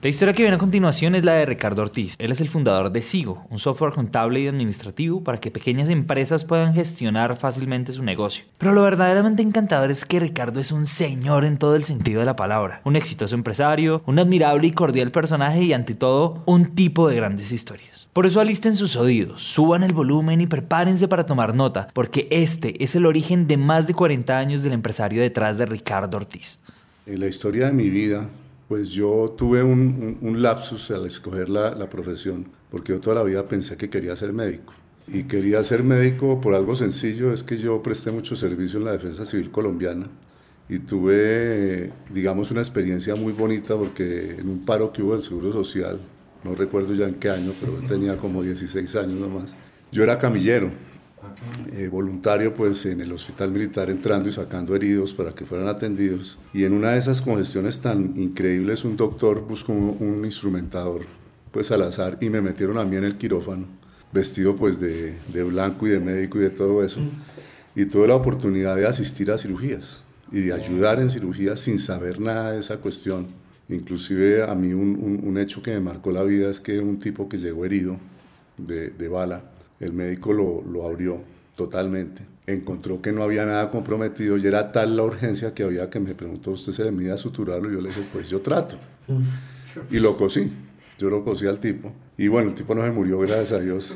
La historia que viene a continuación es la de Ricardo Ortiz. Él es el fundador de Sigo, un software contable y administrativo para que pequeñas empresas puedan gestionar fácilmente su negocio. Pero lo verdaderamente encantador es que Ricardo es un señor en todo el sentido de la palabra. Un exitoso empresario, un admirable y cordial personaje y ante todo, un tipo de grandes historias. Por eso alisten sus oídos, suban el volumen y prepárense para tomar nota, porque este es el origen de más de 40 años del empresario detrás de Ricardo Ortiz. En la historia de mi vida pues yo tuve un, lapsus al escoger la, profesión, porque yo toda la vida pensé que quería ser médico. Y quería ser médico por algo sencillo, es que yo presté mucho servicio en la defensa civil colombiana y tuve, digamos, una experiencia muy bonita porque en un paro que hubo del Seguro Social, no recuerdo ya en qué año, pero tenía como 16 años nomás, yo era camillero eh, voluntario pues en el hospital militar entrando y sacando heridos para que fueran atendidos. Y en una de esas congestiones tan increíbles un doctor buscó un, instrumentador pues al azar y me metieron a mí en el quirófano vestido pues de, blanco y de médico y de todo eso. Y tuve la oportunidad de asistir a cirugías y de ayudar en cirugías sin saber nada de esa cuestión. Inclusive a mí un, hecho que me marcó la vida es que un tipo que llegó herido de bala, el médico lo, lo, abrió totalmente. Encontró que no había nada comprometido y era tal la urgencia que había que me preguntó, ¿usted se le mide a suturarlo? Y yo le dije, pues yo trato. Y lo cosí. Yo lo cosí al tipo. Y bueno, el tipo no se murió, gracias a Dios.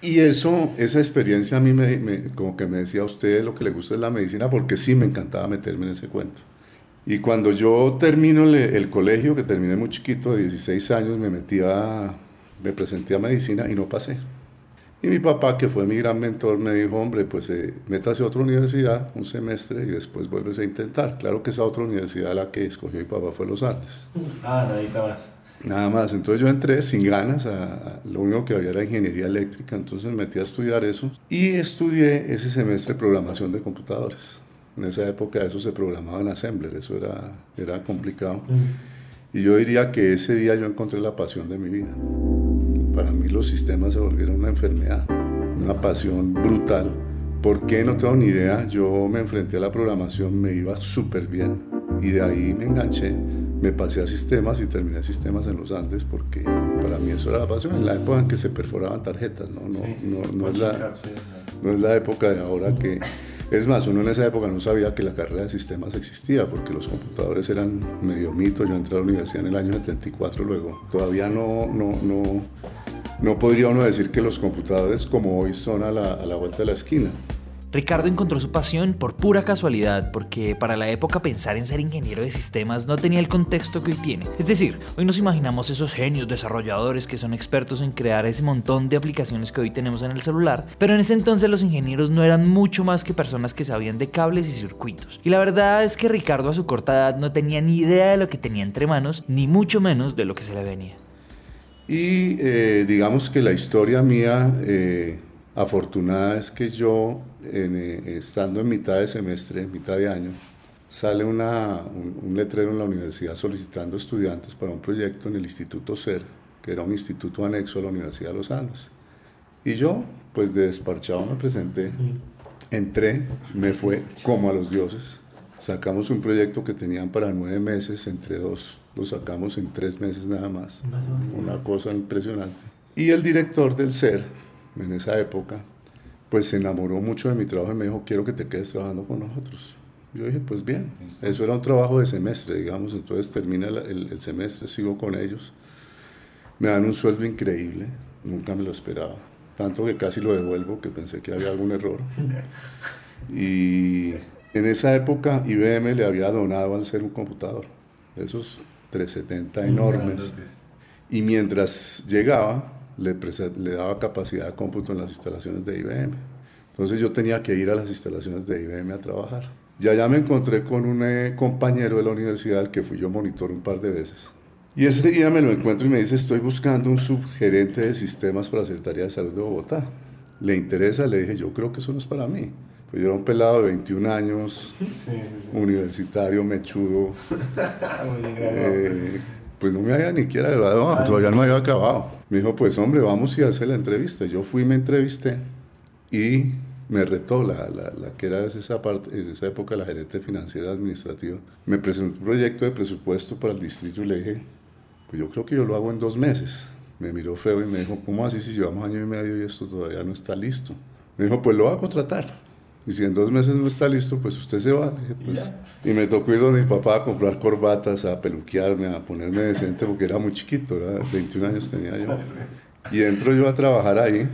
Y eso, esa experiencia a mí me, como que me decía a usted lo que le gusta es la medicina, porque sí me encantaba meterme en ese cuento. Y cuando yo termino el, el colegio, que terminé muy chiquito, de 16 años, me metí a, me presenté a medicina y no pasé. Y mi papá, que fue mi gran mentor, me dijo, hombre, pues eh, métase a otra universidad un semestre y después vuelves a intentar. Claro que esa otra universidad la que escogió mi papá fue Los Andes. Ah, nada más. Nada más. Entonces yo entré sin ganas, a, lo único que había era ingeniería eléctrica, entonces me metí a estudiar eso y estudié ese semestre programación de computadores. En esa época eso se programaba en Assembler, eso era, era complicado. Y yo diría que ese día yo encontré la pasión de mi vida para mí los sistemas se volvieron una enfermedad, una pasión brutal. ¿Por qué? No tengo ni idea. Yo me enfrenté a la programación, me iba súper bien y de ahí me enganché. Me pasé a sistemas y terminé sistemas en los Andes porque para mí eso era la pasión. En la época en que se perforaban tarjetas, no, no, no, no, es, la, no es la época de ahora que es más, uno en esa época no sabía que la carrera de sistemas existía, porque los computadores eran medio mito. Yo entré a la universidad en el año 74 luego. Todavía no, no, no, no podría uno decir que los computadores como hoy son a la, a la vuelta de la esquina. Ricardo encontró su pasión por pura casualidad, porque para la época pensar en ser ingeniero de sistemas no tenía el contexto que hoy tiene. Es decir, hoy nos imaginamos esos genios desarrolladores que son expertos en crear ese montón de aplicaciones que hoy tenemos en el celular, pero en ese entonces los ingenieros no eran mucho más que personas que sabían de cables y circuitos. Y la verdad es que Ricardo a su corta edad no tenía ni idea de lo que tenía entre manos, ni mucho menos de lo que se le venía. Y eh, digamos que la historia mía... Eh, afortunada es que yo, eh, estando en mitad de semestre, mitad de año, sale una, un, letrero en la universidad solicitando estudiantes para un proyecto en el Instituto CER, que era un instituto anexo a la Universidad de los Andes. Y yo, pues de desparchado me presenté, entré, me fue como a los dioses. Sacamos un proyecto que tenían para nueve meses, entre dos, lo sacamos en tres meses nada más. Una cosa impresionante. Y el director del CER, en esa época, pues se enamoró mucho de mi trabajo y me dijo, quiero que te quedes trabajando con nosotros. Yo dije, pues bien, eso era un trabajo de semestre, digamos, entonces termina el, semestre, sigo con ellos. Me dan un sueldo increíble, nunca me lo esperaba, tanto que casi lo devuelvo, que pensé que había algún error. Y en esa época IBM le había donado al ser un computador, esos 370 enormes. Y mientras llegaba, le, daba capacidad de cómputo en las instalaciones de IBM. Entonces yo tenía que ir a las instalaciones de IBM a trabajar. Ya ya me encontré con un eh, compañero de la universidad que fui yo monitor un par de veces. Y ese día me lo encuentro y me dice, estoy buscando un subgerente de sistemas para la Secretaría de Salud de Bogotá. ¿Le interesa? Le dije, yo creo que eso no es para mí. Pues yo era un pelado de 21 años, universitario, mechudo. eh, pues no me había ni siquiera graduado, todavía no me había acabado. Me dijo, pues hombre, vamos y hacer la entrevista. Yo fui, me entrevisté y me retó la, la, la que era esa parte, en esa época la gerente financiera administrativa. Me presentó un proyecto de presupuesto para el distrito y le dije, pues yo creo que yo lo hago en dos meses. Me miró feo y me dijo, ¿cómo así si llevamos año y medio y esto todavía no está listo? Me dijo, pues lo va a contratar. Y si en dos meses no está listo, pues usted se va. Pues, y me tocó ir donde mi papá a comprar corbatas, a peluquearme, a ponerme decente, porque era muy chiquito, era 21 años tenía yo. Y entro yo a trabajar ahí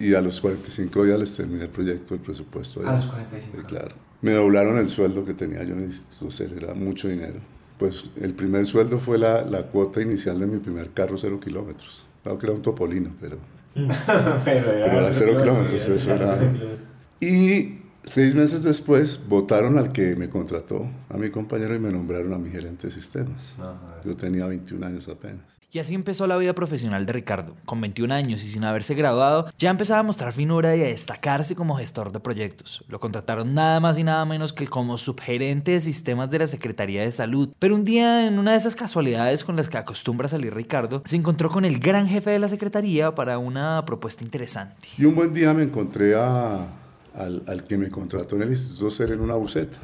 y a los 45 días les terminé el proyecto del presupuesto. A los 45. Sí, claro. Me doblaron el sueldo que tenía yo en el instituto, era mucho dinero. Pues el primer sueldo fue la, la cuota inicial de mi primer carro, cero kilómetros. Claro que era un topolino, pero, pero era, pero era cero kilómetros, eso era... Y Seis meses después votaron al que me contrató, a mi compañero, y me nombraron a mi gerente de sistemas. Yo tenía 21 años apenas. Y así empezó la vida profesional de Ricardo. Con 21 años y sin haberse graduado, ya empezaba a mostrar finura y a destacarse como gestor de proyectos. Lo contrataron nada más y nada menos que como subgerente de sistemas de la Secretaría de Salud. Pero un día, en una de esas casualidades con las que acostumbra salir Ricardo, se encontró con el gran jefe de la Secretaría para una propuesta interesante. Y un buen día me encontré a, al, al, que me contrató en el Instituto Ser en una buceta.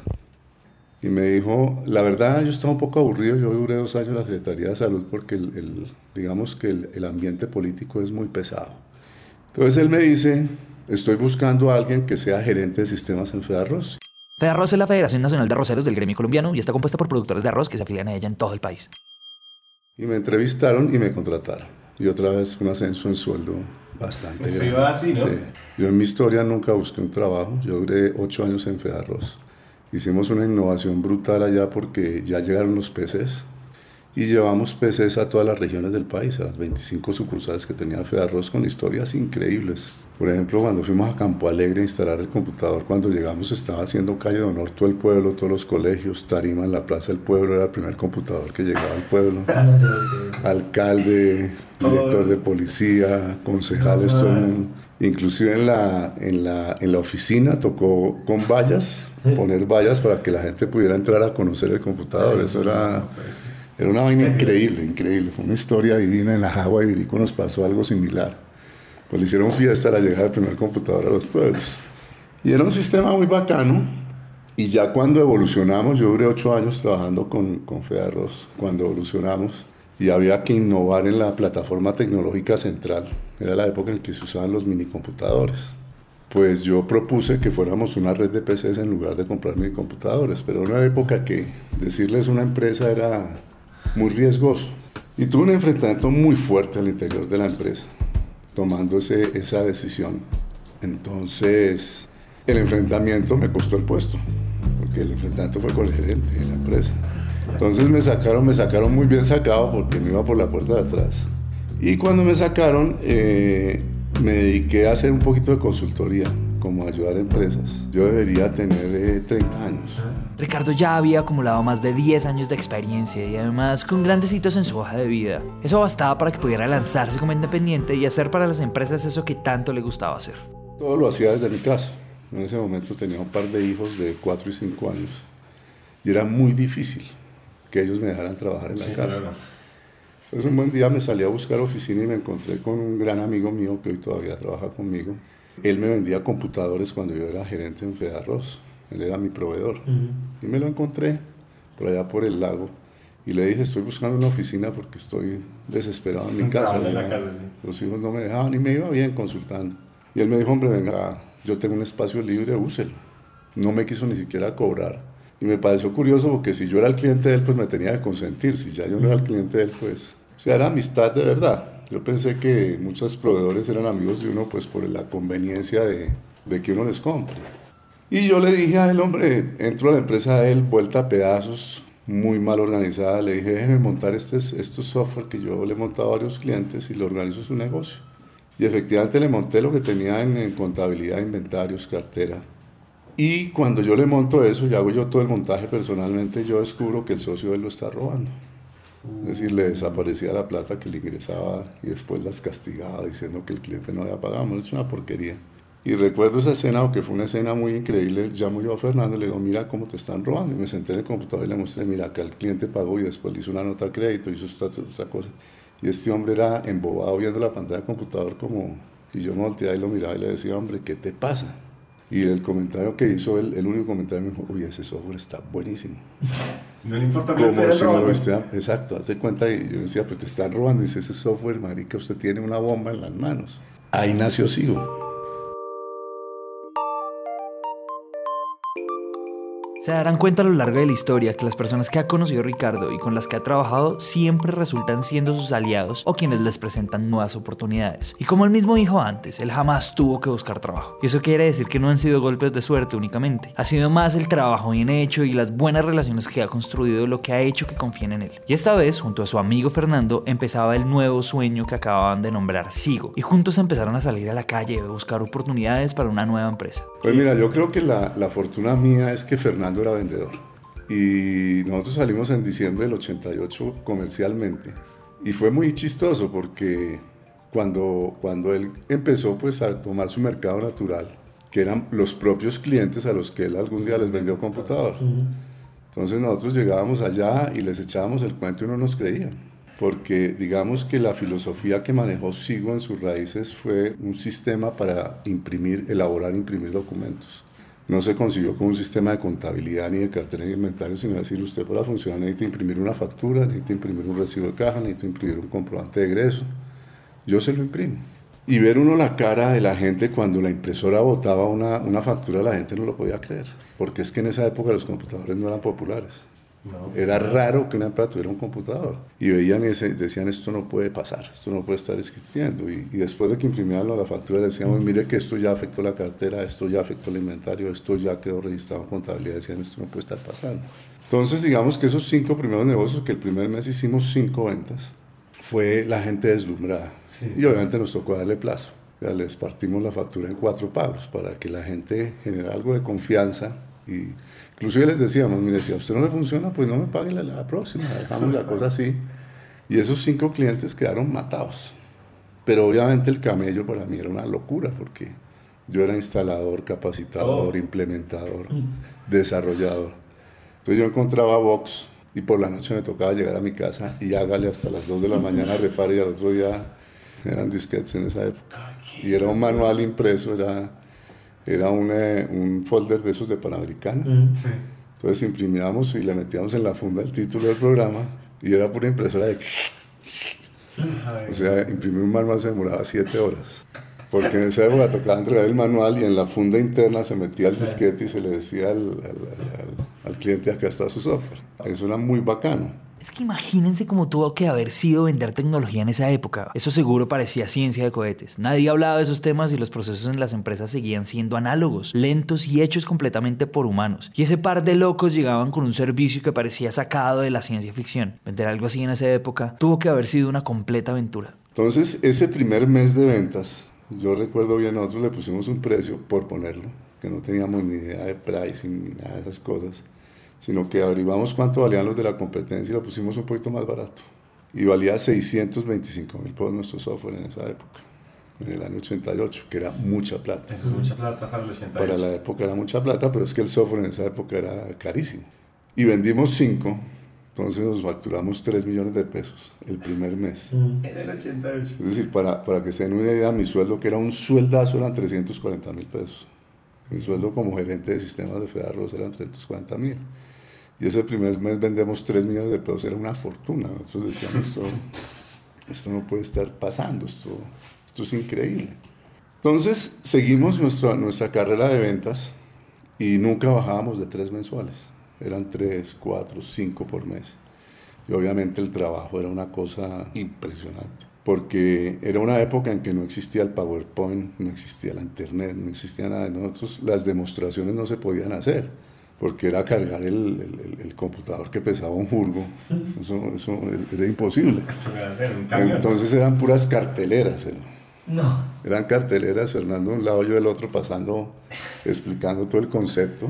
Y me dijo, la verdad yo estaba un poco aburrido, yo duré dos años en la Secretaría de Salud porque el, el, digamos que el, el, ambiente político es muy pesado. Entonces él me dice, estoy buscando a alguien que sea gerente de sistemas en Fedarroz. Fedarroz es la Federación Nacional de Arroceros del gremio colombiano y está compuesta por productores de arroz que se afilian a ella en todo el país. Y me entrevistaron y me contrataron. Y otra vez un ascenso en sueldo bastante pues grande. iba así, ¿no? Sí. Yo en mi historia nunca busqué un trabajo. Yo duré ocho años en Fedarroz. Hicimos una innovación brutal allá porque ya llegaron los PCs y llevamos PCs a todas las regiones del país, a las 25 sucursales que tenía Fedarroz con historias increíbles. Por ejemplo, cuando fuimos a Campo Alegre a instalar el computador, cuando llegamos estaba haciendo calle de honor todo el pueblo, todos los colegios, Tarima en la Plaza del Pueblo era el primer computador que llegaba al pueblo. Alcalde, director de policía, concejales, todo el mundo. Inclusive en la, en la, en la oficina tocó con vallas, poner vallas para que la gente pudiera entrar a conocer el computador. Eso era, era una vaina increíble, increíble. Fue una historia divina. En la Jagua de Virico nos pasó algo similar. Pues le hicieron fiesta a la llegada del primer computador a los pueblos. Y era un sistema muy bacano. Y ya cuando evolucionamos, yo duré ocho años trabajando con, con Fedarroz, cuando evolucionamos, y había que innovar en la plataforma tecnológica central. Era la época en que se usaban los minicomputadores. Pues yo propuse que fuéramos una red de PCs en lugar de comprar minicomputadores, pero era una época que decirles una empresa era muy riesgoso. Y tuve un enfrentamiento muy fuerte al interior de la empresa, tomando ese, esa decisión. Entonces, el enfrentamiento me costó el puesto, porque el enfrentamiento fue con el gerente de la empresa. Entonces me sacaron, me sacaron muy bien sacado porque me iba por la puerta de atrás. Y cuando me sacaron, eh, me dediqué a hacer un poquito de consultoría, como ayudar a empresas. Yo debería tener eh, 30 años. Ricardo ya había acumulado más de 10 años de experiencia y además con grandes hitos en su hoja de vida. Eso bastaba para que pudiera lanzarse como independiente y hacer para las empresas eso que tanto le gustaba hacer. Todo lo hacía desde mi casa. En ese momento tenía un par de hijos de 4 y 5 años. Y era muy difícil que ellos me dejaran trabajar en la Sí, casa. claro. Entonces un buen día me salí a buscar oficina y me encontré con un gran amigo mío que hoy todavía trabaja conmigo. Él me vendía computadores cuando yo era gerente en Fedarroz. Él era mi proveedor. Y me lo encontré por allá por el lago. Y le dije, estoy buscando una oficina porque estoy desesperado en mi casa. en la casa, sí. Los hijos no me dejaban y me iba bien consultando. Y él me dijo, hombre, venga, yo tengo un espacio libre, úselo. No me quiso ni siquiera cobrar. Y me pareció curioso porque si yo era el cliente de él, pues me tenía que consentir. Si ya yo no era el cliente de él, pues... O sea, era amistad de verdad. Yo pensé que muchos proveedores eran amigos de uno, pues por la conveniencia de, de que uno les compre. Y yo le dije a él, hombre, entro a la empresa de él, vuelta a pedazos, muy mal organizada. Le dije, déjeme montar este, estos software que yo le he montado a varios clientes y le organizo su negocio. Y efectivamente le monté lo que tenía en, en contabilidad, inventarios, cartera. Y cuando yo le monto eso y hago yo todo el montaje personalmente, yo descubro que el socio él lo está robando. Es decir, le desaparecía la plata que le ingresaba y después las castigaba diciendo que el cliente no había pagado. Lo hecho una porquería. Y recuerdo esa escena, que fue una escena muy increíble. Llamo yo a Fernando y le digo, mira cómo te están robando. Y me senté en el computador y le mostré, mira, que el cliente pagó y después le hizo una nota de crédito, hizo esta, esta cosa. Y este hombre era embobado viendo la pantalla del computador como... Y yo me volteaba y lo miraba y le decía, hombre, ¿qué te pasa? Y el comentario que hizo él, el único comentario me dijo, uy, ese software está buenísimo. No le importa no robando. lo esté- exacto, hazte cuenta, y yo decía, pues te están robando, y dice, ese software, marica, usted tiene una bomba en las manos. Ahí nació Sigo. Se darán cuenta a lo largo de la historia que las personas que ha conocido Ricardo y con las que ha trabajado siempre resultan siendo sus aliados o quienes les presentan nuevas oportunidades. Y como él mismo dijo antes, él jamás tuvo que buscar trabajo. Y eso quiere decir que no han sido golpes de suerte únicamente. Ha sido más el trabajo bien hecho y las buenas relaciones que ha construido lo que ha hecho que confíen en él. Y esta vez, junto a su amigo Fernando, empezaba el nuevo sueño que acababan de nombrar Sigo. Y juntos empezaron a salir a la calle a buscar oportunidades para una nueva empresa. Pues mira, yo creo que la, la fortuna mía es que Fernando era vendedor. Y nosotros salimos en diciembre del 88 comercialmente. Y fue muy chistoso porque cuando, cuando él empezó pues a tomar su mercado natural, que eran los propios clientes a los que él algún día les vendió computador. Entonces nosotros llegábamos allá y les echábamos el cuento y no nos creían. Porque digamos que la filosofía que manejó Sigo en sus raíces fue un sistema para imprimir, elaborar, imprimir documentos. No se consiguió con un sistema de contabilidad ni de cartera de inventario, sino decir, usted para funcionar necesita imprimir una factura, necesita imprimir un recibo de caja, necesita imprimir un comprobante de egreso. Yo se lo imprimo. Y ver uno la cara de la gente cuando la impresora botaba una, una factura, la gente no lo podía creer. Porque es que en esa época los computadores no eran populares. No. Era raro que una empresa tuviera un computador. Y veían y se- decían, esto no puede pasar, esto no puede estar existiendo. Y, y después de que imprimían la factura, decíamos, mire que esto ya afectó la cartera, esto ya afectó el inventario, esto ya quedó registrado en contabilidad. Decían, esto no puede estar pasando. Entonces, digamos que esos cinco primeros negocios, que el primer mes hicimos cinco ventas, fue la gente deslumbrada. Sí. Y obviamente nos tocó darle plazo. Ya les partimos la factura en cuatro pagos para que la gente genere algo de confianza. Y inclusive les decíamos, mire, si a usted no le funciona, pues no me pague la, la próxima, dejamos la cosa así. Y esos cinco clientes quedaron matados. Pero obviamente el camello para mí era una locura porque yo era instalador, capacitador, Oh. implementador, desarrollador. Entonces yo encontraba Vox y por la noche me tocaba llegar a mi casa y hágale hasta las 2 de la mañana, repare y al otro día eran disquetes en esa época. Y era un manual impreso, era, era un, eh, un folder de esos de Panamericana. Mm, Sí. Entonces imprimíamos y le metíamos en la funda el título del programa y era pura impresora de... O sea, imprimir un manual se demoraba 7 horas. Porque en esa época tocaba entregar el manual y en la funda interna se metía el disquete y se le decía al, al- al- al cliente acá está su software. Eso era muy bacano. Es que imagínense cómo tuvo que haber sido vender tecnología en esa época. Eso seguro parecía ciencia de cohetes. Nadie hablaba de esos temas y los procesos en las empresas seguían siendo análogos, lentos y hechos completamente por humanos. Y ese par de locos llegaban con un servicio que parecía sacado de la ciencia ficción. Vender algo así en esa época tuvo que haber sido una completa aventura. Entonces, ese primer mes de ventas, yo recuerdo bien, nosotros le pusimos un precio por ponerlo, que no teníamos ni idea de pricing ni nada de esas cosas, sino que averiguamos cuánto valían los de la competencia y lo pusimos un poquito más barato. Y valía 625 mil pesos nuestro software en esa época, en el año 88, que era mucha plata. Eso es mucha plata para el 88. Para la época era mucha plata, pero es que el software en esa época era carísimo. Y vendimos 5, entonces nos facturamos 3 millones de pesos el primer mes. Mm. En el 88. Es decir, para, para que se den una idea, mi sueldo, que era un sueldazo, eran 340 mil pesos. Mi sueldo como gerente de sistemas de Fedarros eran 340 mil. Y ese primer mes vendemos 3 millones de pesos, era una fortuna. Nosotros decíamos, esto, esto no puede estar pasando, esto, esto es increíble. Entonces, seguimos nuestra, nuestra carrera de ventas y nunca bajábamos de 3 mensuales. Eran 3, 4, 5 por mes. Y obviamente el trabajo era una cosa impresionante, porque era una época en que no existía el PowerPoint, no existía la Internet, no existía nada nosotros, las demostraciones no se podían hacer, porque era cargar el, el- el computador que pesaba un jurgo, eso, eso era imposible. Entonces eran puras carteleras. era. No. Eran carteleras, Fernando de un lado, yo del otro, pasando, explicando todo el concepto.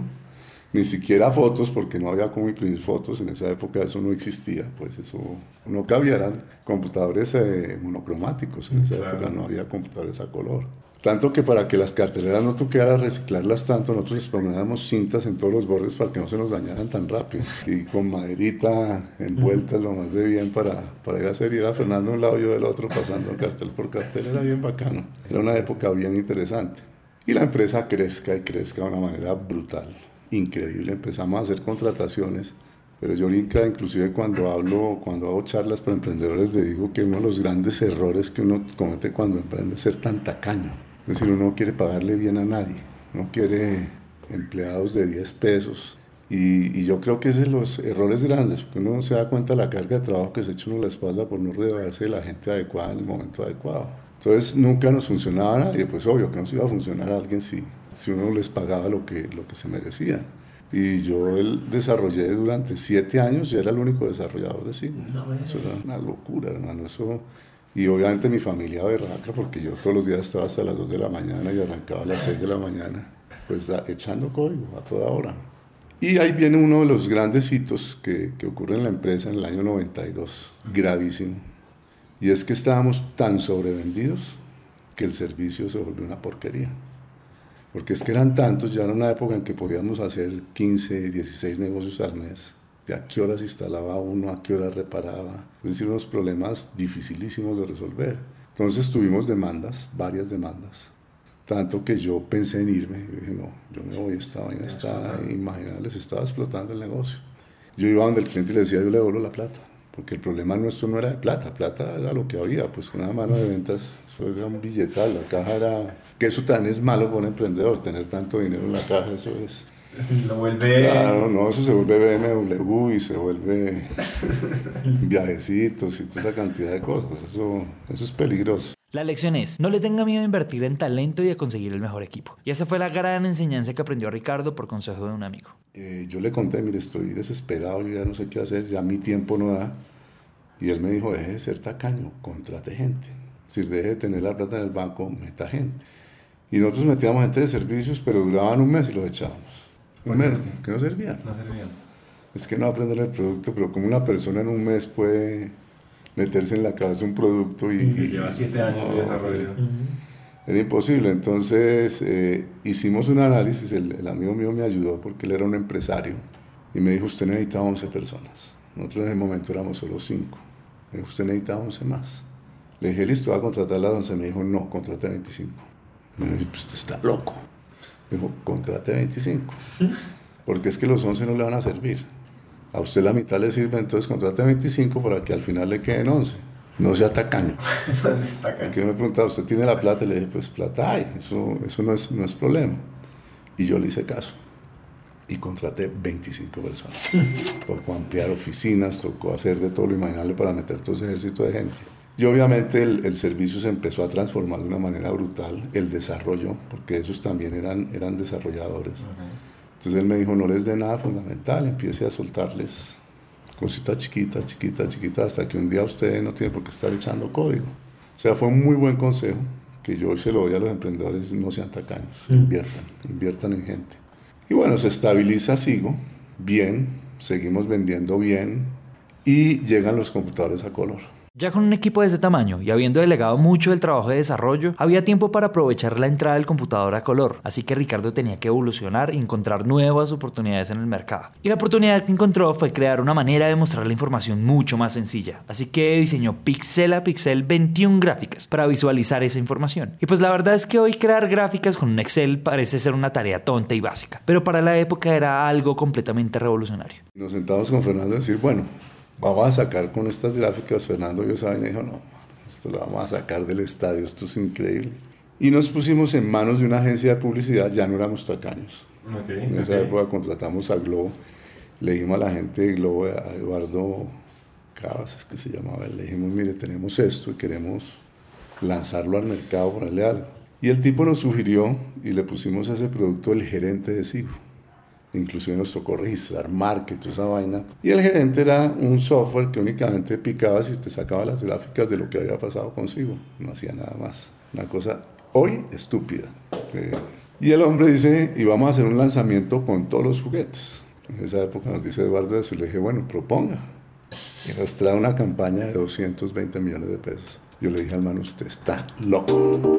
Ni siquiera fotos, porque no había cómo imprimir fotos, en esa época eso no existía, pues eso no cabía, eran computadores eh, monocromáticos, en esa Claro. época no había computadores a color. Tanto que para que las carteleras no tocara reciclarlas tanto, nosotros les poníamos cintas en todos los bordes para que no se nos dañaran tan rápido. Y con maderita envueltas lo más de bien para, para ir a hacer. Y era Fernando de un lado, yo del otro, pasando cartel por cartel. Era bien bacano. Era una época bien interesante. Y la empresa crezca y crezca de una manera brutal, increíble. Empezamos a hacer contrataciones. Pero yo ahorita, inclusive cuando hablo, cuando hago charlas para emprendedores, le digo que uno de los grandes errores que uno comete cuando emprende es ser tan tacaño. Es decir, uno no quiere pagarle bien a nadie, no quiere empleados de 10 pesos. Y, y yo creo que ese es de los errores grandes, porque uno no se da cuenta de la carga de trabajo que se echa uno a la espalda por no rodearse de la gente adecuada en el momento adecuado. Entonces nunca nos funcionaba nadie, pues obvio que no se iba a funcionar a alguien si, si uno les pagaba lo que, lo que se merecían. Y yo el desarrollé durante siete años, yo era el único desarrollador de Sigma. Eso era una locura, hermano. Eso, y obviamente mi familia berraca, porque yo todos los días estaba hasta las 2 de la mañana y arrancaba a las 6 de la mañana, pues echando código a toda hora. Y ahí viene uno de los grandes hitos que, que ocurre en la empresa en el año 92, gravísimo. Y es que estábamos tan sobrevendidos que el servicio se volvió una porquería. Porque es que eran tantos, ya era una época en que podíamos hacer 15, 16 negocios al mes. De a qué horas instalaba uno, a qué horas reparaba. Es decir, unos problemas dificilísimos de resolver. Entonces tuvimos demandas, varias demandas. Tanto que yo pensé en irme. Yo dije, no, yo me voy, esta vaina está, estaba explotando el negocio. Yo iba donde el cliente y le decía, yo le devuelvo la plata. Porque el problema nuestro no era de plata, plata era lo que había, pues con una mano de ventas, eso era un billetal, la caja era... Que eso también es malo para un emprendedor, tener tanto dinero en la caja, eso es... Lo vuelve. Claro, no, eso se vuelve BMW y se vuelve viajecitos y toda esa cantidad de cosas, eso, eso es peligroso. La lección es, no le tenga miedo a invertir en talento y a conseguir el mejor equipo. Y esa fue la gran enseñanza que aprendió Ricardo por consejo de un amigo. Eh, yo le conté, mire, estoy desesperado, yo ya no sé qué hacer, ya mi tiempo no da. Y él me dijo, deje de ser tacaño, contrate gente. Decir, deje de tener la plata en el banco, meta gente. Y nosotros metíamos gente de servicios, pero duraban un mes y los echábamos. Un mes, que no servía. No servía. Es que no aprender el producto, pero como una persona en un mes puede meterse en la cabeza un producto y... Y lleva siete años de No, desarrollo. Era imposible. Entonces eh, hicimos un análisis, el, el amigo mío me ayudó porque él era un empresario y me dijo, usted necesita 11 personas. Nosotros en ese momento éramos solo 5. Me dijo, usted necesita 11 más. Le dije, listo, va a contratar las 11. Me dijo, no, contrate 25. Me dijo, pues usted está loco. Dijo, contrate 25. Porque es que los 11 no le van a servir. A usted la mitad le sirve, entonces contrate 25 para que al final le queden 11. No sea tacaño. Porque me preguntaba, ¿usted tiene la plata? Y le dije, pues plata hay, eso, eso no, es, no es problema. Y yo le hice caso. Y contraté 25 personas. Tocó ampliar oficinas, tocó hacer de todo lo imaginable para meter todo ese ejército de gente. Y obviamente el, el servicio se empezó a transformar de una manera brutal, el desarrollo, porque esos también eran, eran desarrolladores. Entonces él me dijo, no les dé nada fundamental, empiece a soltarles cositas chiquitas, chiquitas, chiquitas, hasta que un día usted no tiene por qué estar echando código. O sea, fue un muy buen consejo que yo hoy se lo doy a los emprendedores, no sean tacaños, inviertan, inviertan en gente. Y bueno, se estabiliza Sigo, bien, seguimos vendiendo bien y llegan los computadores a color. Ya con un equipo de ese tamaño y habiendo delegado mucho del trabajo de desarrollo, había tiempo para aprovechar la entrada del computador a color, así que Ricardo tenía que evolucionar y encontrar nuevas oportunidades en el mercado. Y la oportunidad que encontró fue crear una manera de mostrar la información mucho más sencilla, así que diseñó pixel a pixel 21 gráficas para visualizar esa información. Y pues la verdad es que hoy crear gráficas con un Excel parece ser una tarea tonta y básica, pero para la época era algo completamente revolucionario. Nos sentamos con Fernando a decir, bueno, vamos a sacar con estas gráficas. Fernando vio esa vaina y dijo, no, esto lo vamos a sacar del estadio, esto es increíble. Y nos pusimos en manos de una agencia de publicidad, ya no éramos tacaños. Ok, En esa ok. época contratamos a Globo, le dijimos a la gente de Globo, a Eduardo Cabas, es que se llamaba, le dijimos, mire, tenemos esto y queremos lanzarlo al mercado, ponerle algo. Y el tipo nos sugirió y le pusimos a ese producto el gerente de Sigo. Inclusive nos tocó registrar marketing, esa vaina. Y el gerente era un software que únicamente picabas y te sacaba las gráficas de lo que había pasado consigo. No hacía nada más. Una cosa hoy estúpida. Eh, y el hombre dice, y vamos a hacer un lanzamiento con todos los juguetes. En esa época nos dice Eduardo eso, y le dije, bueno, proponga. Y nos trae una campaña de 220 millones de pesos. Yo le dije al man, usted está loco.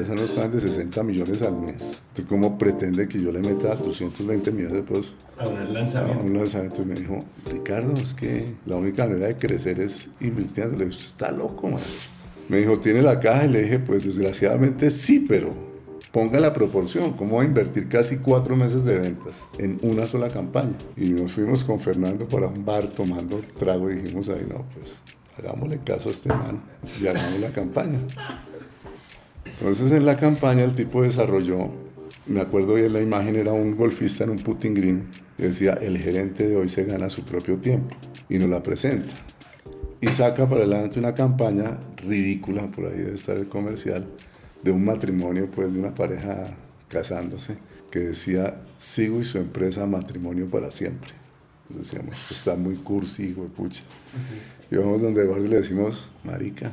Empresa no está de 60 millones al mes, ¿tú cómo pretende que yo le meta 220 millones de pesos A un a lanzamiento. un lanzamiento? Y me dijo, Ricardo, es que la única manera de crecer es invirtiendo. Le dije, usted está loco, man. Me dijo, ¿tiene la caja? Y le dije, pues desgraciadamente sí, pero ponga la proporción. ¿Cómo va a invertir casi cuatro meses de ventas en una sola campaña? Y nos fuimos con Fernando para un bar tomando trago y dijimos ahí, no, pues hagámosle caso a este man y hagamos la campaña. Entonces en la campaña el tipo desarrolló, me acuerdo bien la imagen, era un golfista en un putting green, decía, el gerente de hoy se gana su propio tiempo, y nos la presenta. Y saca para adelante una campaña ridícula, por ahí debe estar el comercial, de un matrimonio, pues de una pareja casándose, que decía, sigo y su empresa matrimonio para siempre. Entonces decíamos, está muy cursi, hijo de pucha. Y vamos donde Eduardo y le decimos, marica,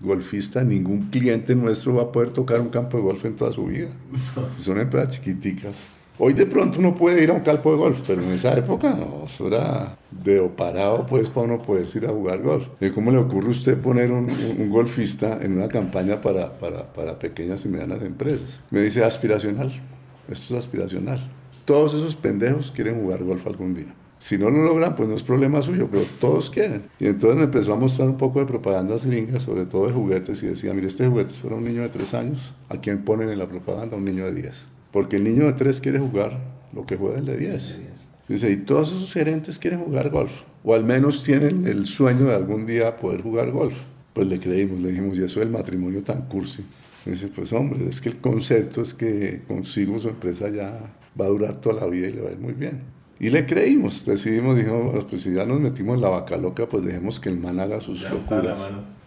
golfista, ningún cliente nuestro va a poder tocar un campo de golf en toda su vida. Son empresas chiquiticas. Hoy de pronto uno puede ir a un campo de golf, pero en esa época no, eso era de parado pues para uno poder ir a jugar golf. ¿Y ¿Cómo le ocurre a usted poner un, un- un golfista en una campaña para, para, para pequeñas y medianas empresas? Me dice aspiracional, esto es aspiracional. Todos esos pendejos quieren jugar golf algún día. Si no lo logran, pues no es problema suyo, pero todos quieren. Y entonces me empezó a mostrar un poco de propagandas gringas, sobre todo de juguetes, y decía, mire, este juguete es para un niño de 3 años, ¿a quién ponen en la propaganda? Un niño de 10. Porque el niño de 3 quiere jugar lo que juega el de 10. Dice, y todos esos gerentes quieren jugar golf, o al menos tienen el sueño de algún día poder jugar golf. Pues le creímos, le dijimos, y eso del matrimonio tan cursi. Dice, pues hombre, es que el concepto es que consigo su empresa ya va a durar toda la vida y le va a ir muy bien. Y le creímos, decidimos, dijimos, pues si ya nos metimos en la vaca loca, pues dejemos que el man haga sus Ya locuras.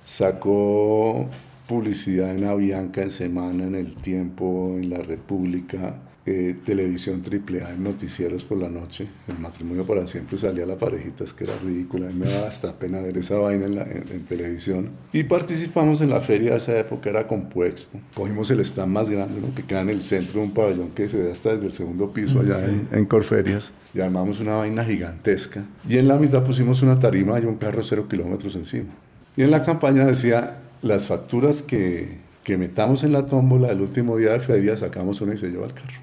Sacó publicidad en Avianca, en Semana, en El Tiempo, en La República, eh, televisión triple A en noticieros por la noche. El matrimonio para siempre salía la parejita, es que era ridícula. A mí me daba hasta pena ver esa vaina en, la- en- en televisión. Y participamos en la feria de esa época, era Compuexpo. Cogimos el stand más grande, ¿no? que queda en el centro de un pabellón que se ve hasta desde el segundo piso allá en, en Corferias. Y armamos una vaina gigantesca. Y en la mitad pusimos una tarima y un carro cero kilómetros encima. Y en la campaña decía, las facturas que, que metamos en la tómbola el último día de feria, sacamos una y se lleva el carro.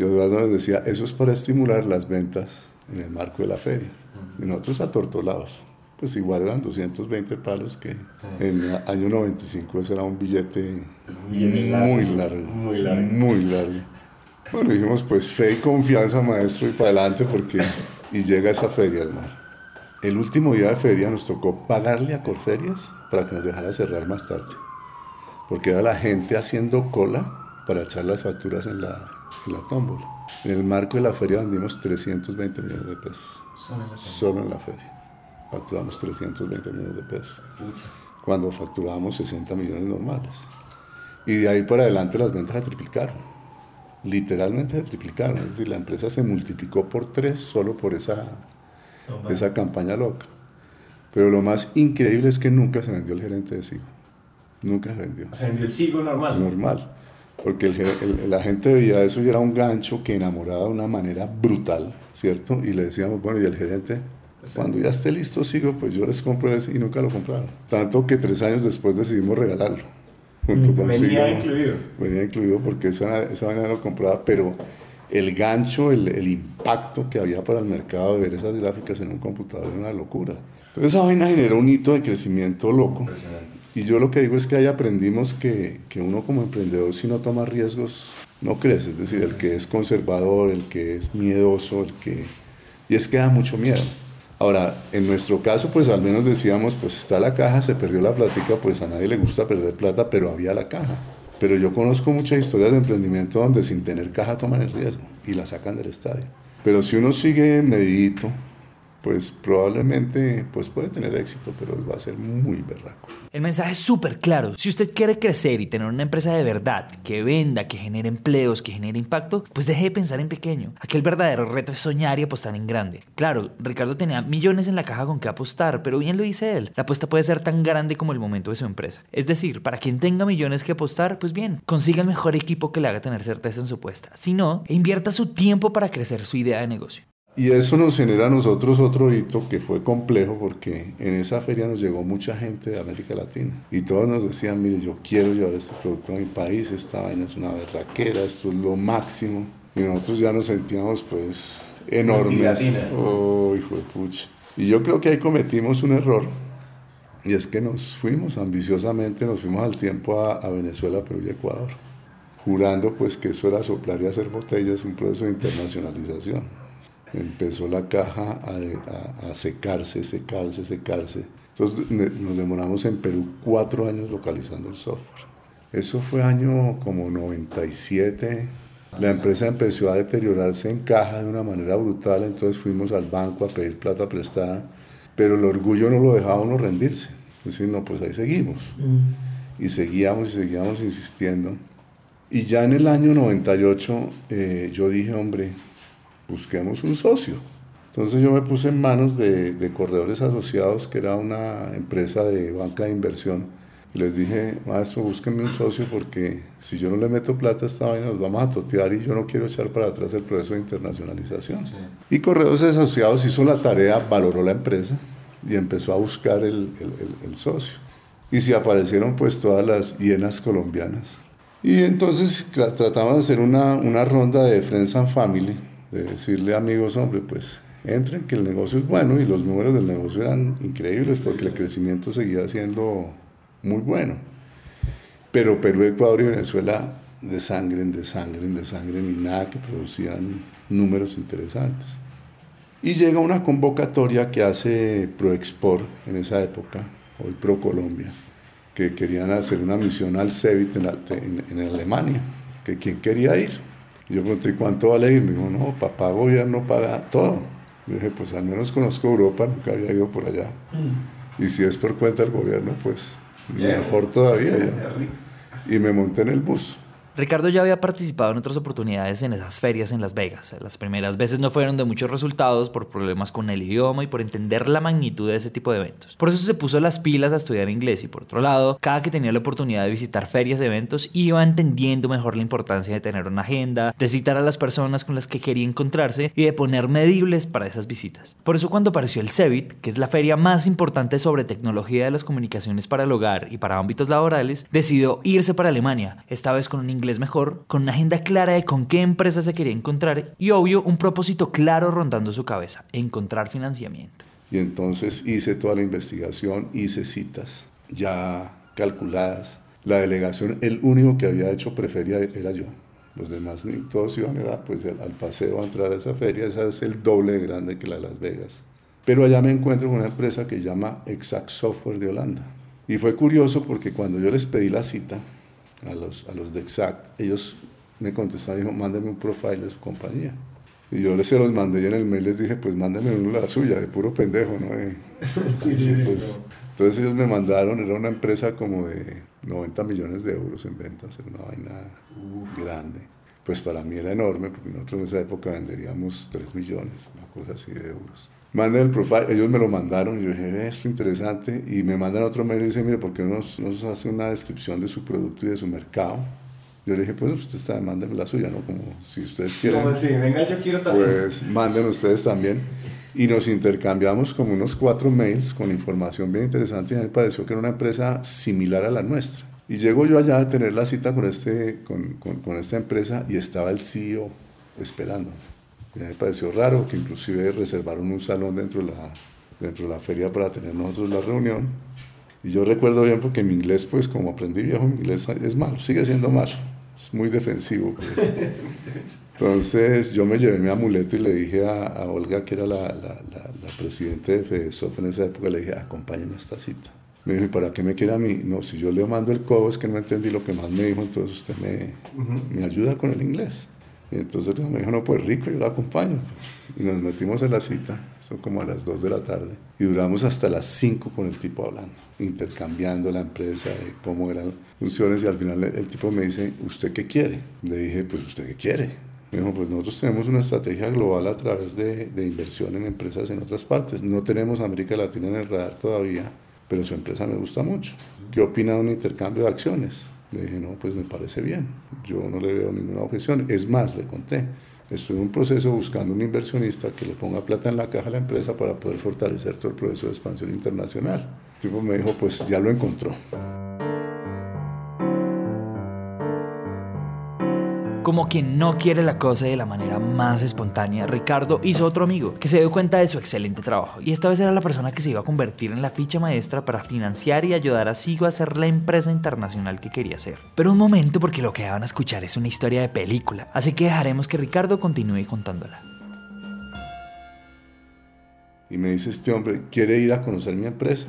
Y Eduardo nos decía, eso es para estimular las ventas en el marco de la feria. Y nosotros atortolados. Pues igual eran 220 palos que en el año 95 ese era un billete muy largo, largo. muy largo. Muy largo. Bueno, dijimos, pues fe y confianza, maestro, y para adelante, porque... Y llega esa feria, hermano. El último día de feria nos tocó pagarle a Corferias para que nos dejara cerrar más tarde. Porque era la gente haciendo cola para echar las facturas en la, en la tómbola. En el marco de la feria vendimos 320 millones de pesos. Solo en la Solo en la feria. Facturamos 320 millones de pesos. pucha. Cuando facturábamos 60 millones normales. Y de ahí para adelante las ventas se triplicaron. Literalmente se triplicaron. Es decir, la empresa se multiplicó por tres solo por esa, esa campaña loca. Pero lo más increíble es que nunca se vendió el gerente de Sigo. Nunca se vendió. O sea, vendió el sigo normal. Normal. Porque el, el- la gente veía eso y era un gancho que enamoraba de una manera brutal, ¿cierto? Y le decíamos, bueno, y el gerente, cuando ya esté listo, sigo, pues yo les compro ese y nunca lo compraron. Tanto que tres años después decidimos regalarlo. Junto con Venía Sigo. incluido. Venía incluido porque esa, esa vaina lo compraba, pero el gancho, el, el impacto que había para el mercado de ver esas gráficas en un computador era una locura. Entonces esa vaina generó un hito de crecimiento loco. Y yo lo que digo es que ahí aprendimos que, que uno como emprendedor si no toma riesgos no crece. Es decir, el que es conservador, el que es miedoso, el que... Y es que da mucho miedo. Ahora, en nuestro caso, pues al menos decíamos, pues está la caja, se perdió la plática, pues a nadie le gusta perder plata, pero había la caja. Pero yo conozco muchas historias de emprendimiento donde sin tener caja toman el riesgo y la sacan del estadio. Pero si uno sigue medidito, pues probablemente pues puede tener éxito, pero va a ser muy berraco. El mensaje es súper claro. Si usted quiere crecer y tener una empresa de verdad, que venda, que genere empleos, que genere impacto, pues deje de pensar en pequeño. Aquel verdadero reto es soñar y apostar en grande. Claro, Ricardo tenía millones en la caja con que apostar, pero bien lo dice él. La apuesta puede ser tan grande como el momento de su empresa. Es decir, para quien tenga millones que apostar, pues bien, consiga el mejor equipo que le haga tener certeza en su apuesta. Si no, invierta su tiempo para crecer su idea de negocio. Y eso nos genera a nosotros otro hito que fue complejo porque en esa feria nos llegó mucha gente de América Latina y todos nos decían, mire, yo quiero llevar este producto a mi país, esta vaina es una berraquera, esto es lo máximo. Y nosotros ya nos sentíamos pues enormes. Oh, hijo de pucha. Y yo creo que ahí cometimos un error y es que nos fuimos ambiciosamente, nos fuimos al tiempo a, a Venezuela, Perú y Ecuador, jurando pues que eso era soplar y hacer botellas, un proceso de internacionalización empezó la caja a, secarse, secarse, secarse. Entonces nos demoramos en Perú cuatro años localizando el software. Eso fue año como 97. La empresa empezó a deteriorarse en caja de una manera brutal, entonces fuimos al banco a pedir plata prestada, pero el orgullo no lo dejaba uno rendirse. Decir, no, pues ahí seguimos. Mm. Y seguíamos y seguíamos insistiendo. Y ya en el año 98 eh, yo dije, hombre, busquemos un socio. Entonces yo me puse en manos de, Corredores Asociados, que era una empresa de banca de inversión, y les dije, maestro, búsquenme un socio porque si yo no le meto plata a esta vaina nos vamos a totear y yo no quiero echar para atrás el proceso de internacionalización. Y Corredores Asociados hizo la tarea, valoró la empresa y empezó a buscar el, el, socio. Y se aparecieron pues todas las hienas colombianas. Y entonces tratamos de hacer una, una ronda de Friends and Family de decirle amigos, hombre, pues entren que el negocio es bueno y los números del negocio eran increíbles porque el crecimiento seguía siendo muy bueno. Pero Perú, Ecuador y Venezuela de sangre en sangre de sangre y nada que producían números interesantes. Y llega una convocatoria que hace ProExport en esa época, hoy ProColombia, que querían hacer una misión al CEBIT en, en Alemania, que quién quería ir. Y yo pregunté, ¿cuánto vale ir? Me dijo, no, papá gobierno paga todo. Yo dije, pues al menos conozco Europa, nunca había ido por allá. Mm. Y si es por cuenta del gobierno, pues mejor todavía. Ya. Y me monté en el bus. Ricardo ya había participado en otras oportunidades en esas ferias en Las Vegas. Las primeras veces no fueron de muchos resultados por problemas con el idioma y por entender la magnitud de ese tipo de eventos. Por eso se puso las pilas a estudiar inglés y por otro lado, cada que tenía la oportunidad de visitar ferias eventos, iba entendiendo mejor la importancia de tener una agenda, de citar a las personas con las que quería encontrarse y de poner medibles para esas visitas. Por eso cuando apareció el CEBIT, que es la feria más importante sobre tecnología de las comunicaciones para el hogar y para ámbitos laborales, decidió irse para Alemania, esta vez con un inglés mejor, con una agenda clara de con qué empresa se quería encontrar y obvio un propósito claro rondando su cabeza, encontrar financiamiento. Y entonces hice toda la investigación, hice citas ya calculadas. La delegación, el único que había hecho preferia era yo. Los demás todos iban a, pues, al paseo a entrar a esa feria, esa es el doble de grande que la de Las Vegas. Pero allá me encuentro con una empresa que se llama Exact Software de Holanda. Y fue curioso porque cuando yo les pedí la cita, a los, a los de Exact, ellos me contestaron, dijo, mándeme un profile de su compañía. Y yo les se los mandé y en el mail les dije, pues mándeme uno la suya, de puro pendejo, ¿no? sí, sí, pues, entonces ellos me mandaron, era una empresa como de 90 millones de euros en ventas, era una vaina grande. Pues para mí era enorme, porque nosotros en esa época venderíamos 3 millones, una cosa así de euros. Manden el profile, ellos me lo mandaron y yo dije, esto interesante, y me mandan otro mail y dicen, mire, ¿por qué no nos, nos hace una descripción de su producto y de su mercado? Yo le dije, pues usted está, mándenme la suya, ¿no? Como si ustedes quieren. Como si, venga, yo quiero también. Pues manden ustedes también. Y nos intercambiamos como unos cuatro mails con información bien interesante y a mí me pareció que era una empresa similar a la nuestra. Y llego yo allá a tener la cita con, este, con, con, con esta empresa y estaba el CEO esperando me pareció raro que inclusive reservaron un salón dentro de la, dentro de la feria para tener nosotros la reunión. Y yo recuerdo bien porque mi inglés, pues como aprendí viejo, mi inglés es malo, sigue siendo malo, es muy defensivo. Pues. Entonces yo me llevé mi amuleto y le dije a, Olga, que era la, la, la, presidenta de FEDESOF en esa época, le dije, acompáñame a esta cita. Me dijo, ¿y para qué me quiere a mí? No, si yo le mando el codo es que no entendí lo que más me dijo, entonces usted me, me ayuda con el inglés. Y entonces me dijo, no, pues rico, yo lo acompaño. Y nos metimos en la cita. Son como a las 2 de la tarde. Y duramos hasta las 5 con el tipo hablando, intercambiando la empresa, de cómo eran funciones. Y al final el tipo me dice, ¿usted qué quiere? Le dije, pues ¿usted qué quiere? Me dijo, pues nosotros tenemos una estrategia global a través de, de inversión en empresas en otras partes. No tenemos América Latina en el radar todavía, pero su empresa me gusta mucho. ¿Qué opina de un intercambio de acciones? Le dije, no, pues me parece bien. Yo no le veo ninguna objeción. Es más, le conté Estoy en un proceso buscando un inversionista que le ponga plata en la caja a la empresa para poder fortalecer todo el proceso de expansión internacional. El tipo me dijo, pues ya lo encontró. Como quien no quiere la cosa de la manera más espontánea, Ricardo hizo otro amigo que se dio cuenta de su excelente trabajo y esta vez era la persona que se iba a convertir en la ficha maestra para financiar y ayudar a Sigo a ser la empresa internacional que quería ser. Pero un momento porque lo que van a escuchar es una historia de película, así que dejaremos que Ricardo continúe contándola. Y me dice este hombre, ¿quiere ir a conocer mi empresa?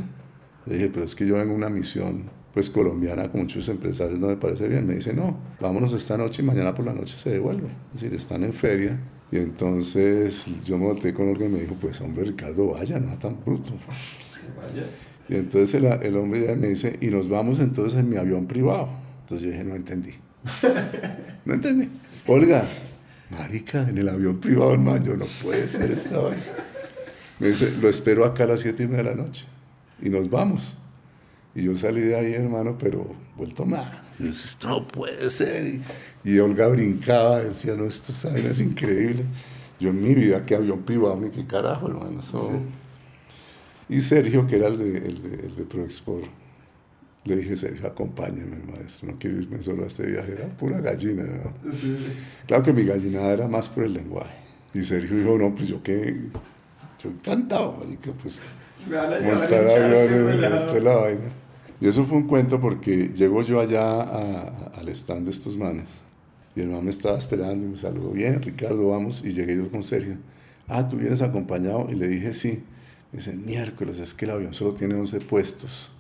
Le dije, pero es que yo vengo una misión pues colombiana con muchos empresarios no me parece bien. Me dice, no, vámonos esta noche y mañana por la noche se devuelve. Es decir, están en feria. Y entonces yo me volteé con Olga y me dijo, pues hombre, Ricardo, vaya, no tan bruto. Y entonces el, el, hombre ya me dice, y nos vamos entonces en mi avión privado. Entonces yo dije, no entendí. no entendí. Olga, marica, en el avión privado, hermano, yo no puede ser esta vaina. Me dice, lo espero acá a las siete y media de la noche. Y nos vamos. Y yo salí de ahí, hermano, pero vuelto mal. Y yo decía, esto no puede ser. Y, Olga brincaba, decía, no, esto es increíble. Yo en mi vida, que avión privado, ni qué carajo, hermano. Y Sergio, que era el de, el de, el de ProExport, le dije, Sergio, acompáñame, maestro, no quiero irme solo a este viaje, era pura gallina. Claro que mi gallinada era más por el lenguaje. Y Sergio dijo, no, pues yo qué, yo encantado, marica, pues montar aviones, la vaina. Y eso fue un cuento porque llego yo allá al stand de estos manes y el man me estaba esperando y me saludó, bien, Ricardo, vamos. Y llegué yo con Sergio. Ah, ¿tú vienes acompañado? Y le dije, sí. Me dice, miércoles, es que el avión solo tiene 11 puestos.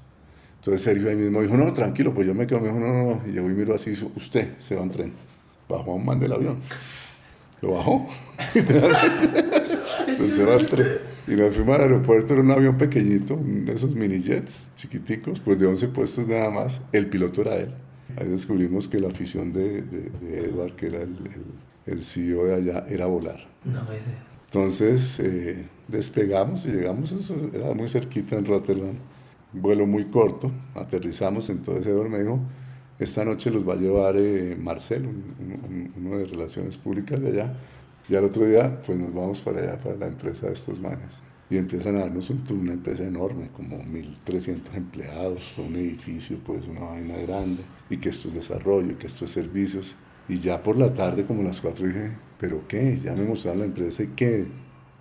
Entonces Sergio ahí mismo dijo, no, tranquilo, pues yo me quedo. Me dijo, no, no, no. Y llegó y miró así, usted se va en tren. Bajó a un man del avión. Lo bajó. Entonces se va al tren. Y nos fuimos al aeropuerto, era un avión pequeñito, de esos mini jets chiquiticos, pues de 11 puestos nada más. El piloto era él. Ahí descubrimos que la afición de, de, Edward, que era el, el, CEO de allá, era volar. No Entonces eh, despegamos y llegamos, eso era muy cerquita en Rotterdam, vuelo muy corto, aterrizamos, entonces Edward me dijo, esta noche los va a llevar eh, Marcel, uno de Relaciones Públicas de allá, y al otro día, pues nos vamos para allá, para la empresa de estos manes. Y empiezan a darnos un tour, una empresa enorme, como 1.300 empleados, un edificio, pues una vaina grande, y que esto es desarrollo, que esto es servicios. Y ya por la tarde, como las 4, dije, ¿pero qué? Ya me mostraron la empresa y qué.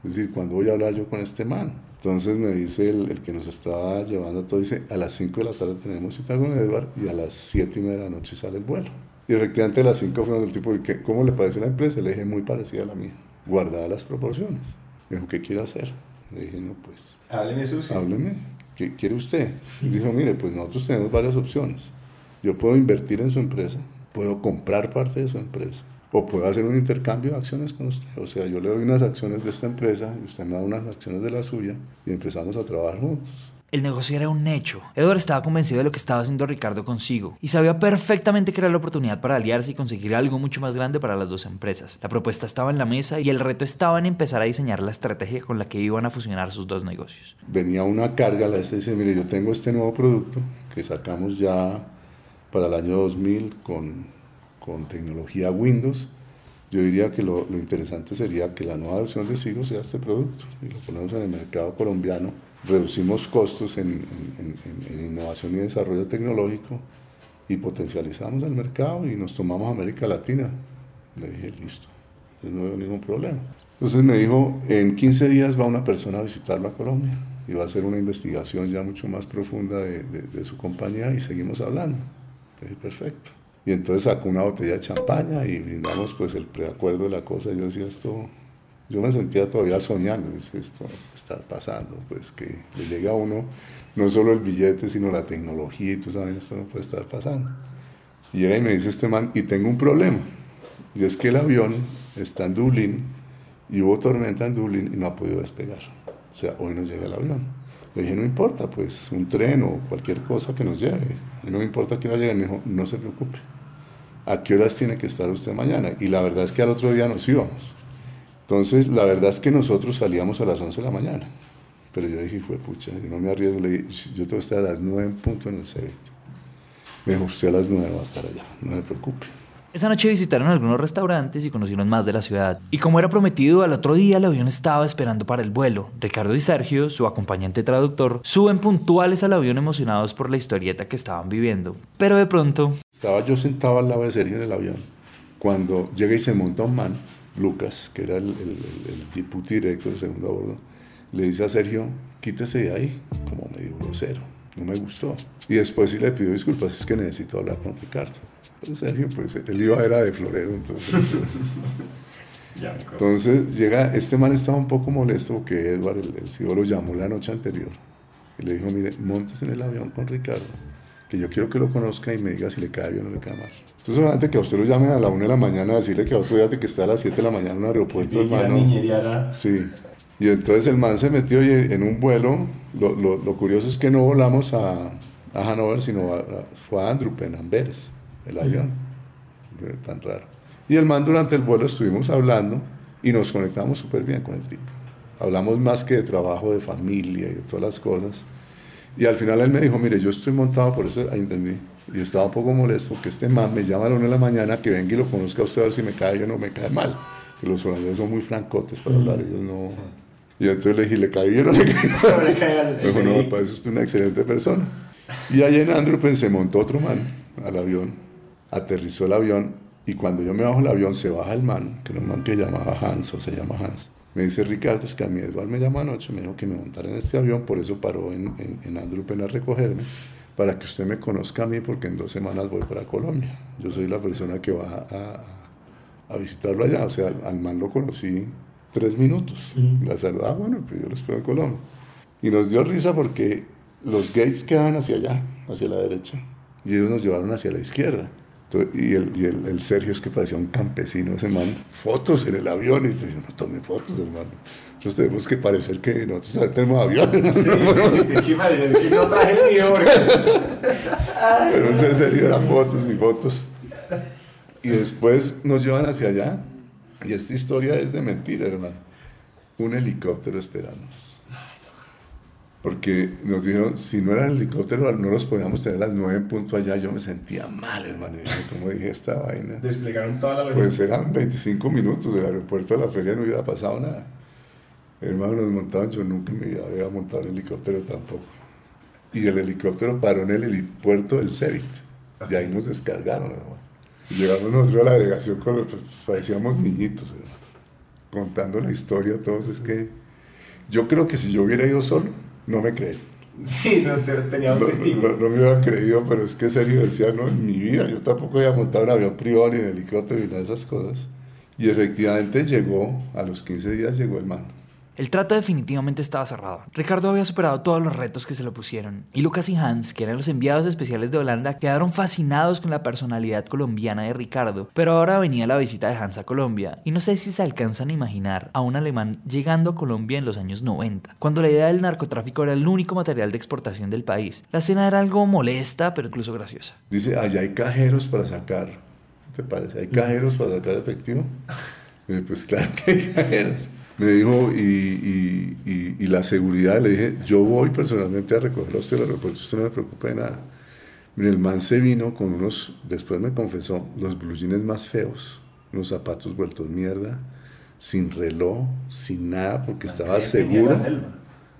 Es decir, ¿cuándo voy a hablar yo con este man? Entonces me dice el, el que nos estaba llevando todo, dice, a las 5 de la tarde tenemos cita con Edward y a las 7 y media de la noche sale el vuelo. Y efectivamente las cinco fueron del tipo, ¿cómo le parece la empresa? Le dije, muy parecida a la mía, guardada las proporciones. Me dijo, ¿qué quiere hacer? Le dije, no, pues... Hábleme, sucio. Hábleme. ¿Qué quiere usted? dijo, mire, pues nosotros tenemos varias opciones. Yo puedo invertir en su empresa, puedo comprar parte de su empresa, o puedo hacer un intercambio de acciones con usted. O sea, yo le doy unas acciones de esta empresa y usted me da unas acciones de la suya y empezamos a trabajar juntos. El negocio era un hecho. Edward estaba convencido de lo que estaba haciendo Ricardo consigo y sabía perfectamente que era la oportunidad para aliarse y conseguir algo mucho más grande para las dos empresas. La propuesta estaba en la mesa y el reto estaba en empezar a diseñar la estrategia con la que iban a fusionar sus dos negocios. Venía una carga, la este dice, mire, yo tengo este nuevo producto que sacamos ya para el año 2000 con, con tecnología Windows. Yo diría que lo, lo interesante sería que la nueva versión de Sigo sea este producto y lo ponemos en el mercado colombiano reducimos costos en, innovación y desarrollo tecnológico y potencializamos el mercado y nos tomamos América Latina. Le dije, listo, no veo ningún problema. Entonces me dijo, en 15 días va una persona a visitarlo a Colombia y va a hacer una investigación ya mucho más profunda de, de su compañía y seguimos hablando. Le dije, perfecto. Y entonces sacó una botella de champaña y brindamos pues el preacuerdo de la cosa. Yo decía, esto yo me sentía todavía soñando, dice, esto está pasando, pues que le llega a uno no solo el billete, sino la tecnología y tú sabes, esto no puede estar pasando. Y llega y me dice este man, y tengo un problema, y es que el avión está en Dublín y hubo tormenta en Dublín y no ha podido despegar. O sea, hoy no llega el avión. Le dije, no importa, pues un tren o cualquier cosa que nos lleve. No me importa que no llegue. Me dijo, no se preocupe. ¿A qué horas tiene que estar usted mañana? Y la verdad es que al otro día nos íbamos. Entonces, la verdad es que nosotros salíamos a las 11 de la mañana. Pero yo dije, fue pucha, yo no me arriesgo. Le dije, yo tengo que estar a las 9 en punto en el CEBIT. Me dijo, usted a las 9 va a estar allá, no se preocupe. Esa noche visitaron algunos restaurantes y conocieron más de la ciudad. Y como era prometido, al otro día el avión estaba esperando para el vuelo. Ricardo y Sergio, su acompañante traductor, suben puntuales al avión emocionados por la historieta que estaban viviendo. Pero de pronto... Estaba yo sentado al lado de Sergio en el avión, cuando llega y se monta un man, Lucas, que era el, el, el, director del segundo a bordo, le dice a Sergio, quítese de ahí, como medio grosero, no me gustó. Y después sí le pidió disculpas, es que necesito hablar con Ricardo. Sergio, pues él iba era de florero, entonces. entonces llega, este man estaba un poco molesto porque Edward, el, el lo llamó la noche anterior y le dijo, mire, montes en el avión con Ricardo, que yo quiero que lo conozca y me diga si le cae bien o no le cae mal. Entonces, solamente que a usted lo llamen a la 1 de la mañana a decirle que a otro día que está a las 7 de la mañana en un aeropuerto, hermano. Sí. Y entonces el man se metió en un vuelo. Lo, lo, lo curioso es que no volamos a, a Hanover, sino a, fue a Andrupen, Amberes el avión. Tan raro. Y el man durante el vuelo estuvimos hablando y nos conectamos súper bien con el tipo. Hablamos más que de trabajo, de familia y de todas las cosas. Y al final él me dijo, mire, yo estoy montado, por eso ahí entendí. Y estaba un poco molesto que este man me llama a la una de la mañana que venga y lo conozca a usted a ver si me cae o no me cae mal. Que los holandeses son muy francotes para hablar, ellos no... Y entonces le dije, ¿le cae bien o no le cae Me dijo, no, para eso es una excelente persona. Y allá en Andrupen se montó otro man al avión, aterrizó el avión y cuando yo me bajo el avión se baja el man, que era un man que llamaba Hans o se llama Hans. Me dice Ricardo, es que a mí Eduardo me llamó anoche, me dijo que me montara en este avión, por eso paró en, en, en Andrupen a recogerme, para que usted me conozca a mí, porque en dos semanas voy para Colombia. Yo soy la persona que va a, a visitarlo allá, o sea, al, man lo conocí tres minutos. Mm. La saludé, ah, bueno, pues yo lo espero en Colombia. Y nos dio risa porque los gates quedaban hacia allá, hacia la derecha y ellos nos llevaron hacia la izquierda. Y, el, y el, el, Sergio es que parecía un campesino, ese man, fotos en el avión, y entonces yo no tomé fotos, hermano. Nosotros tenemos que parecer que nosotros tenemos aviones. Sí, sí, no traje el mío. Pero ese Sergio era fotos y fotos. Y después nos llevan hacia allá, y esta historia es de mentira, hermano. Un helicóptero esperándonos porque nos dijeron, si no era el helicóptero, no los podíamos tener a las 9 en punto allá. Yo me sentía mal, hermano. como dije esta vaina? Desplegaron toda la logística. Pues eran 25 minutos del aeropuerto a la feria, no hubiera pasado nada. Hermano, nos montaban, yo nunca me había montado en helicóptero tampoco. Y el helicóptero paró en el helipuerto del CERIT. Y ahí nos descargaron, hermano. Y llegamos nosotros a la delegación, con, pues, parecíamos niñitos, hermano. Contando la historia todos. Es que yo creo que si yo hubiera ido solo, no me creen. Sí, no tenía un testigo. No, me hubiera creído, pero es que serio decía, no, en mi vida, yo tampoco había montado un avión privado ni en helicóptero ni nada de esas cosas. Y efectivamente llegó, a los 15 días llegó el man. El trato definitivamente estaba cerrado. Ricardo había superado todos los retos que se le pusieron. Y Lucas y Hans, que eran los enviados especiales de Holanda, quedaron fascinados con la personalidad colombiana de Ricardo. Pero ahora venía la visita de Hans a Colombia. Y no sé si se alcanzan a imaginar a un alemán llegando a Colombia en los años 90, cuando la idea del narcotráfico era el único material de exportación del país. La escena era algo molesta, pero incluso graciosa. Dice, allá hay cajeros para sacar. ¿Te parece? ¿Hay cajeros para sacar efectivo? pues claro que hay cajeros me dijo, y, y, y, la seguridad, le dije, yo voy personalmente a recogerlo a usted al aeropuerto, usted no me preocupe de nada. Mire, el man se vino con unos, después me confesó, los blue jeans más feos, unos zapatos vueltos mierda, sin reloj, sin nada, porque estaba seguro. A la selva.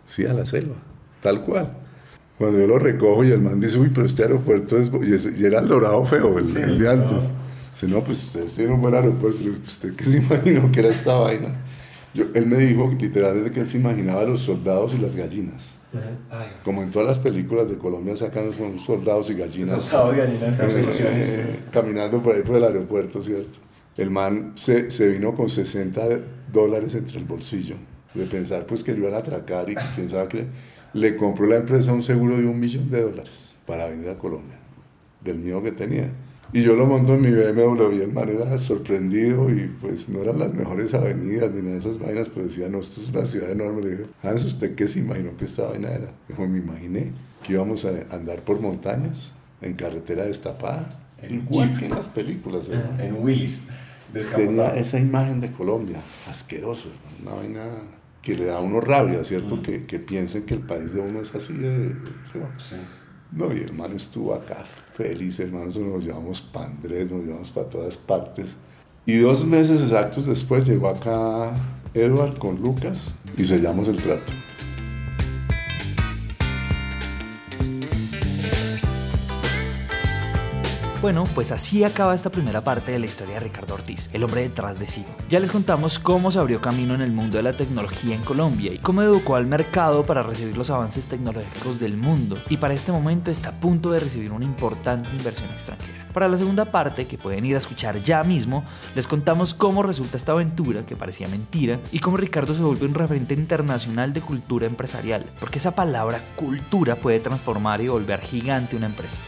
Sí, a la selva, tal cual. Cuando yo lo recojo y el man dice, uy, pero este aeropuerto es... Y, era el dorado feo, el, el de antes. Dice, no, pues ustedes tienen un buen aeropuerto. Le ¿usted qué se imaginó que era esta vaina? Yo, él me dijo literalmente que él se imaginaba los soldados y las gallinas. Como en todas las películas de Colombia sacan los soldados y gallinas. Soldados y gallinas eh, caminando por ahí por el aeropuerto, ¿cierto? El man se, se, vino con 60 dólares entre el bolsillo. De pensar pues que lo iban a atracar y que quién sabe que le compró la empresa un seguro de un millón de dólares para venir a Colombia. Del miedo que tenía. Y yo lo monto en mi BMW y el man era sorprendido y pues no eran las mejores avenidas ni nada de esas vainas, pues decía, no, esto es una ciudad enorme. Le dije, Hans, ¿usted qué se imaginó que esta vaina era? Dijo, me imaginé que íbamos a andar por montañas, en carretera destapada, En igual que en las películas, hermano. En Willis. Tenía esa imagen de Colombia, asqueroso, hermano, una vaina que le da a uno rabia, ¿cierto? Que, que piensen que el país de uno es así de feo. Sí. No, y el man estuvo acá feliz, hermano. Nos llevamos para Andrés, nos llevamos para todas partes. Y dos meses exactos después llegó acá Edward con Lucas y sellamos el trato. Bueno, pues así acaba esta primera parte de la historia de Ricardo Ortiz, el hombre detrás de Sigo. Ya les contamos cómo se abrió camino en el mundo de la tecnología en Colombia y cómo educó al mercado para recibir los avances tecnológicos del mundo y para este momento está a punto de recibir una importante inversión extranjera. Para la segunda parte, que pueden ir a escuchar ya mismo, les contamos cómo resulta esta aventura que parecía mentira y cómo Ricardo se vuelve un referente internacional de cultura empresarial, porque esa palabra cultura puede transformar y volver gigante una empresa.